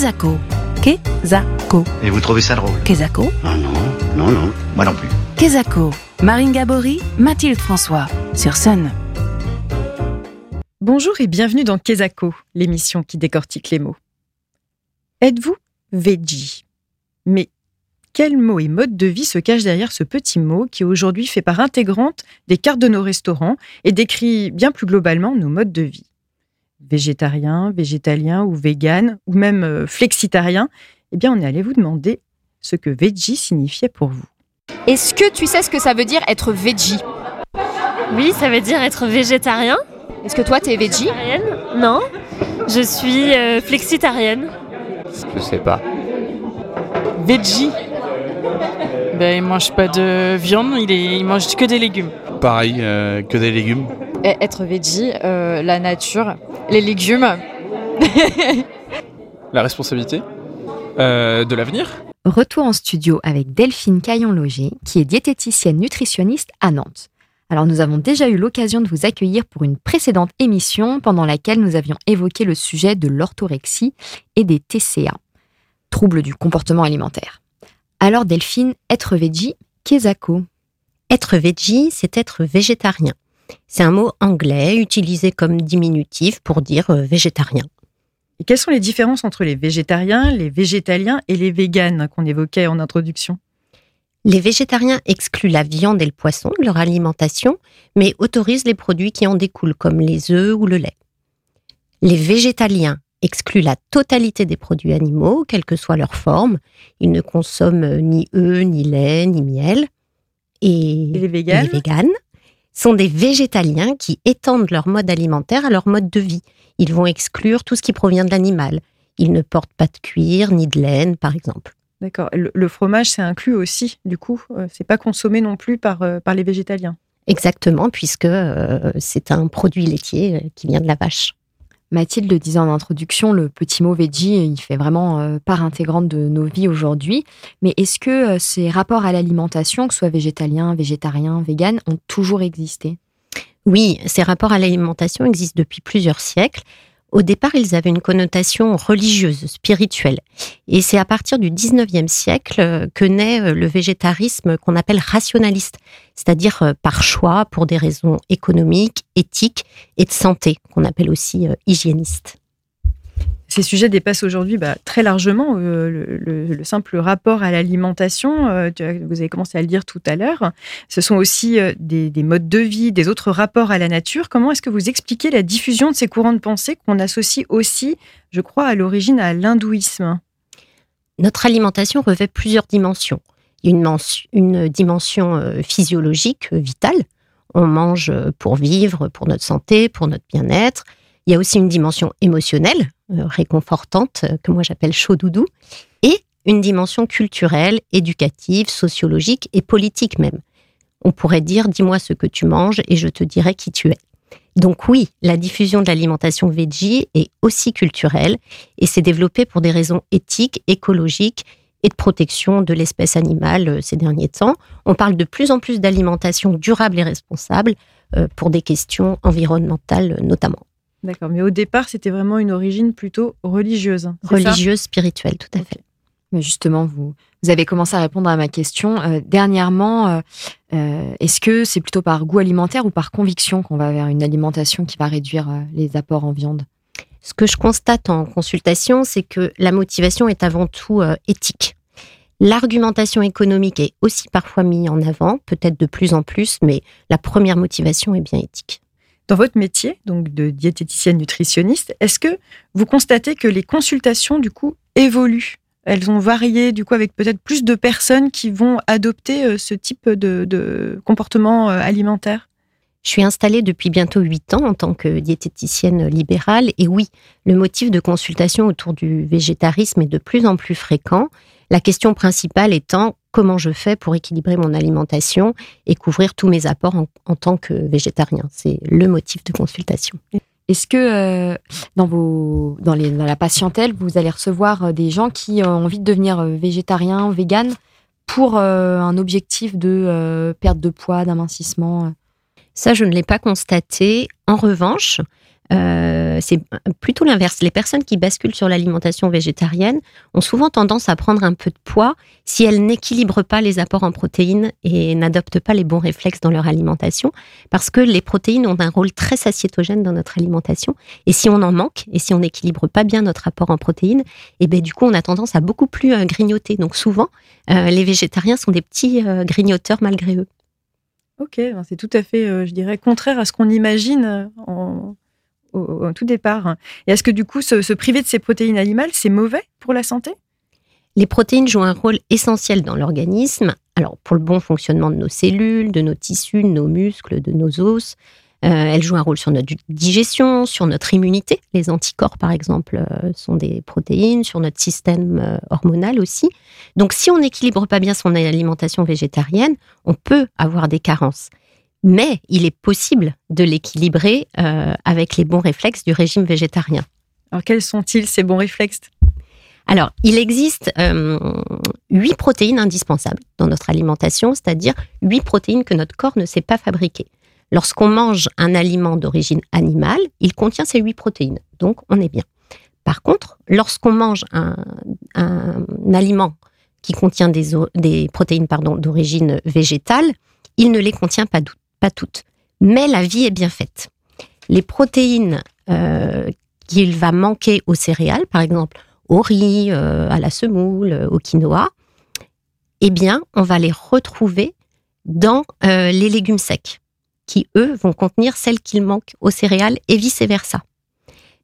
Kezako. Kezako. Et vous trouvez ça drôle Kezako. Ah non, non, non, moi non plus. Kezako. Marine Gabory, Mathilde François. Sur Sun. Bonjour et bienvenue dans Kezako, l'émission qui décortique les mots. Êtes-vous veggie? Mais quel mot et mode de vie se cache derrière ce petit mot qui aujourd'hui fait part intégrante des cartes de nos restaurants et décrit bien plus globalement nos modes de vie? Végétarien, végétalien ou vegan ou même euh, flexitarien Eh bien, on est allé vous demander ce que veggie signifiait pour vous. Est-ce que tu sais ce que ça veut dire être veggie? Oui, ça veut dire être végétarien. Est-ce que toi t'es veggie? Non. Je suis euh, flexitarienne. Je sais pas. Veggie? Ben, il mange pas de viande, il, est, il mange que des légumes. Pareil, euh, que des légumes. Et être veggie, euh, la nature, les légumes. La responsabilité euh, de l'avenir Retour en studio avec Delphine Caillon-Loger, qui est diététicienne nutritionniste à Nantes. Alors nous avons déjà eu l'occasion de vous accueillir pour une précédente émission pendant laquelle nous avions évoqué le sujet de l'orthorexie et des TCA, troubles du comportement alimentaire. Alors Delphine, être veggie, qu'est-ce Être veggie, c'est être végétarien. C'est un mot anglais utilisé comme diminutif pour dire euh, végétarien. Et quelles sont les différences entre les végétariens, les végétaliens et les véganes qu'on évoquait en introduction? Les végétariens excluent la viande et le poisson de leur alimentation, mais autorisent les produits qui en découlent, comme les œufs ou le lait. Les végétaliens excluent la totalité des produits animaux, quelle que soit leur forme. Ils ne consomment ni œufs, ni lait, ni miel. Et, Et les véganes? les véganes sont des végétaliens qui étendent leur mode alimentaire à leur mode de vie. Ils vont exclure tout ce qui provient de l'animal. Ils ne portent pas de cuir ni de laine, par exemple. D'accord. Le, le fromage, c'est inclus aussi, du coup. Euh, c'est pas consommé non plus par, euh, par les végétaliens. Exactement, puisque euh, c'est un produit laitier qui vient de la vache. Mathilde le disait en introduction, le petit mot veggie, il fait vraiment euh, part intégrante de nos vies aujourd'hui. Mais est-ce que euh, ces rapports à l'alimentation, que ce soit végétalien, végétarien, vegan, ont toujours existé? Oui, ces rapports à l'alimentation existent depuis plusieurs siècles. Au départ, ils avaient une connotation religieuse, spirituelle. Et c'est à partir du 19e siècle euh, que naît euh, le végétarisme qu'on appelle rationaliste, c'est-à-dire euh, par choix pour des raisons économiques, éthiques et de santé, qu'on appelle aussi hygiéniste. Ces sujets dépassent aujourd'hui bah, très largement euh, le, le- le simple rapport à l'alimentation. Euh, vous avez commencé à le dire tout à l'heure. Ce sont aussi euh, des, des modes de vie, des autres rapports à la nature. Comment est-ce que vous expliquez la diffusion de ces courants de pensée qu'on associe aussi, je crois, à l'origine à l'hindouisme? Notre alimentation revêt plusieurs dimensions. Une, une dimension physiologique, vitale. On mange pour vivre, pour notre santé, pour notre bien-être. Il y a aussi une dimension émotionnelle, réconfortante, euh, que moi j'appelle chaud doudou. Et une dimension culturelle, éducative, sociologique et politique même. On pourrait dire dis-moi ce que tu manges et je te dirai qui tu es. Donc oui, la diffusion de l'alimentation veggie est aussi culturelle et s'est développée pour des raisons éthiques, écologiques et de protection de l'espèce animale euh, ces derniers temps. On parle de plus en plus d'alimentation durable et responsable euh, pour des questions environnementales euh, notamment. D'accord, mais au départ, c'était vraiment une origine plutôt religieuse. ça? Religieuse, spirituelle, tout à fait. Mais justement, vous, vous avez commencé à répondre à ma question. Euh, dernièrement, euh, euh, est-ce que c'est plutôt par goût alimentaire ou par conviction qu'on va vers une alimentation qui va réduire euh, les apports en viande? Ce que je constate en consultation, c'est que la motivation est avant tout euh, éthique. L'argumentation économique est aussi parfois mise en avant, peut-être de plus en plus, mais la première motivation est bien éthique. Dans votre métier, donc de diététicienne nutritionniste, est-ce que vous constatez que les consultations, du coup, évoluent? Elles ont varié, du coup, avec peut-être plus de personnes qui vont adopter euh, ce type de, de comportement euh, alimentaire? Je suis installée depuis bientôt huit ans en tant que diététicienne libérale et oui, le motif de consultation autour du végétarisme est de plus en plus fréquent. La question principale étant comment je fais pour équilibrer mon alimentation et couvrir tous mes apports en, en tant que végétarien. C'est le motif de consultation. Est-ce que euh, dans, vos, dans, les, dans la patientèle, vous allez recevoir euh, des gens qui ont envie de devenir euh, végétariens, véganes, pour euh, un objectif de euh, perte de poids, d'amincissement? Ça, je ne l'ai pas constaté. En revanche, euh, c'est plutôt l'inverse. Les personnes qui basculent sur l'alimentation végétarienne ont souvent tendance à prendre un peu de poids si elles n'équilibrent pas les apports en protéines et n'adoptent pas les bons réflexes dans leur alimentation, parce que les protéines ont un rôle très satiétogène dans notre alimentation. Et si on en manque, et si on n'équilibre pas bien notre apport en protéines, et eh ben du coup on a tendance à beaucoup plus euh, grignoter. Donc souvent, euh, les végétariens sont des petits grignoteurs malgré eux. Ok, ben, c'est tout à fait, je dirais, contraire à ce qu'on imagine au, tout départ. Et est-ce que du coup, se, priver de ces protéines animales, c'est mauvais pour la santé? Les protéines jouent un rôle essentiel dans l'organisme. Alors, pour le bon fonctionnement de nos cellules, de nos tissus, de nos muscles, de nos os. Euh, elles jouent un rôle sur notre digestion, sur notre immunité. Les anticorps, par exemple, euh, sont des protéines, sur notre système euh, hormonal aussi. Donc, si on n'équilibre pas bien son alimentation végétarienne, on peut avoir des carences mais il est possible de l'équilibrer euh, avec les bons réflexes du régime végétarien. Alors quels sont-ils ces bons réflexes? Alors, il existe euh, huit protéines indispensables dans notre alimentation, c'est-à-dire huit protéines que notre corps ne sait pas fabriquer. Lorsqu'on mange un aliment d'origine animale, il contient ces huit protéines, donc on est bien. Par contre, lorsqu'on mange un, aliment qui contient des, des protéines d'origine végétale, il ne les contient pas, pas toutes. Mais la vie est bien faite. Les protéines euh, qu'il va manquer aux céréales, par exemple au riz, euh, à la semoule, au quinoa, eh bien, on va les retrouver dans euh, les légumes secs, qui, eux, vont contenir celles qu'il manque aux céréales et vice-versa.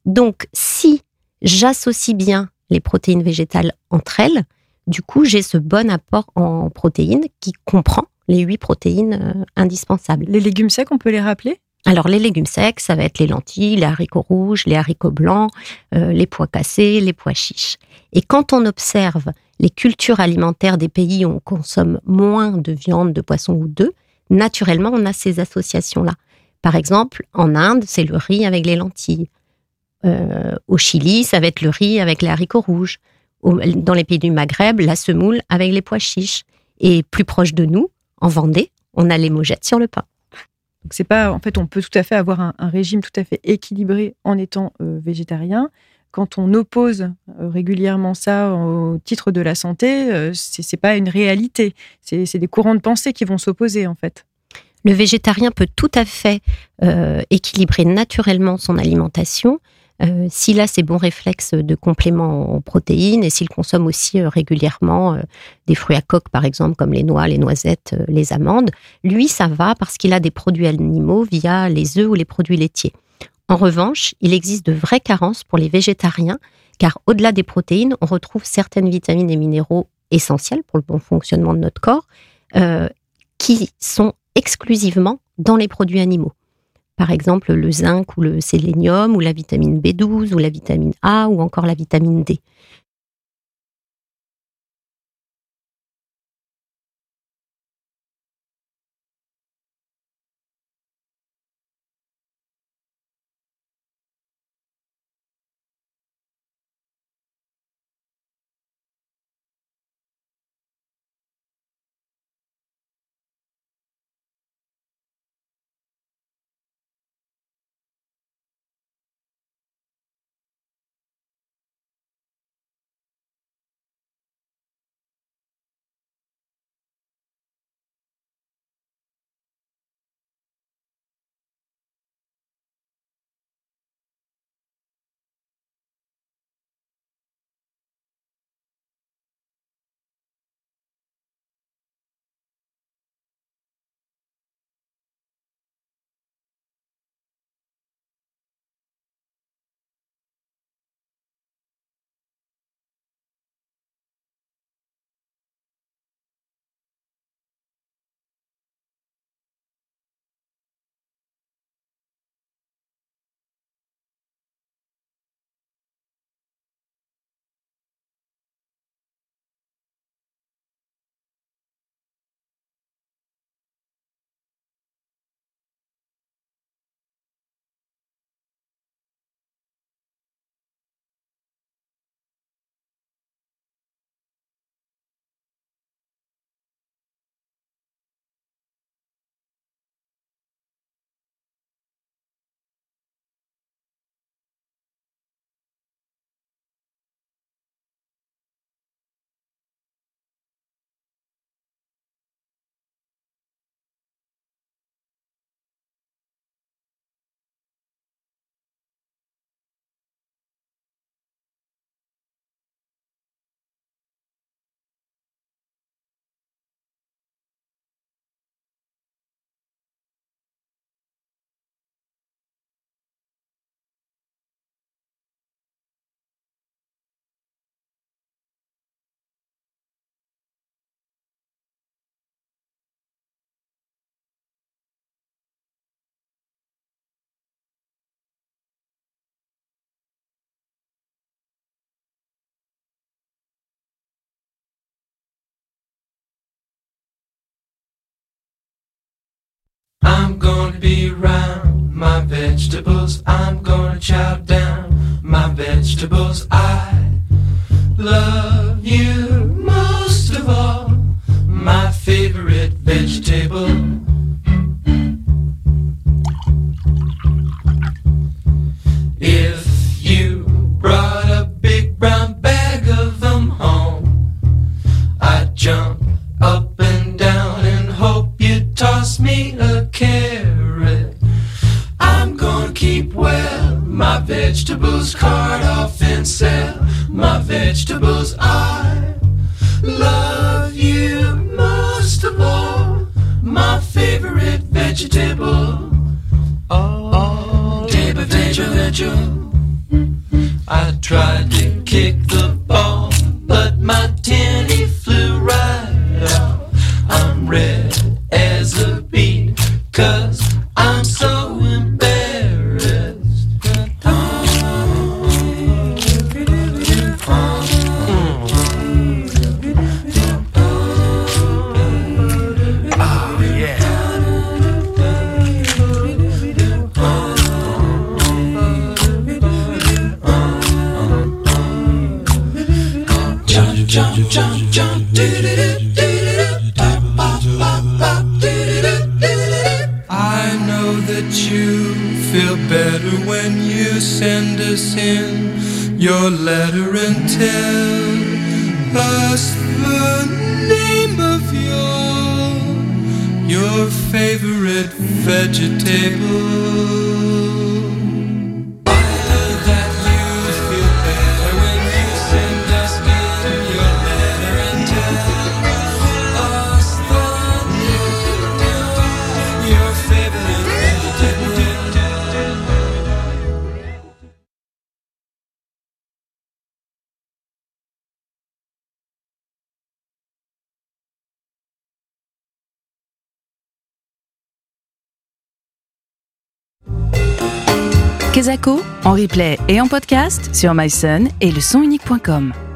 Donc, si j'associe bien les protéines végétales entre elles, du coup, j'ai ce bon apport en protéines qui comprend les huit protéines euh, indispensables. Les légumes secs, on peut les rappeler? Alors les légumes secs, ça va être les lentilles, les haricots rouges, les haricots blancs, euh, les pois cassés, les pois chiches. Et quand on observe les cultures alimentaires des pays où on consomme moins de viande, de poisson ou d'œufs, naturellement on a ces associations-là. Par exemple, en Inde, c'est le riz avec les lentilles. Euh, au Chili, ça va être le riz avec les haricots rouges. dans les pays du Maghreb, la semoule avec les pois chiches. Et plus proche de nous, en Vendée, on a les mojettes sur le pain. Donc c'est pas, en fait, on peut tout à fait avoir un, régime tout à fait équilibré en étant euh, végétarien. Quand on oppose euh, régulièrement ça au titre de la santé, euh, ce c'est pas une réalité. C'est des courants de pensée qui vont s'opposer en fait. Le végétarien peut tout à fait équilibrer naturellement son alimentation euh, s'il a ses bons réflexes de complément en protéines et s'il consomme aussi euh, régulièrement euh, des fruits à coque, par exemple, comme les noix, les noisettes, les amandes, lui, ça va parce qu'il a des produits animaux via les œufs ou les produits laitiers. En revanche, il existe de vraies carences pour les végétariens, car au-delà des protéines, on retrouve certaines vitamines et minéraux essentiels pour le bon fonctionnement de notre corps, qui sont exclusivement dans les produits animaux par exemple le zinc ou le sélénium ou la vitamine B12 ou la vitamine A ou encore la vitamine D. I'm gonna be around my vegetables. I'm gonna chow down my vegetables. I love you most of all. My favorite vegetable. Georgia. your letter and tell us the name of your your favorite vegetable. En replay et en podcast sur myson et le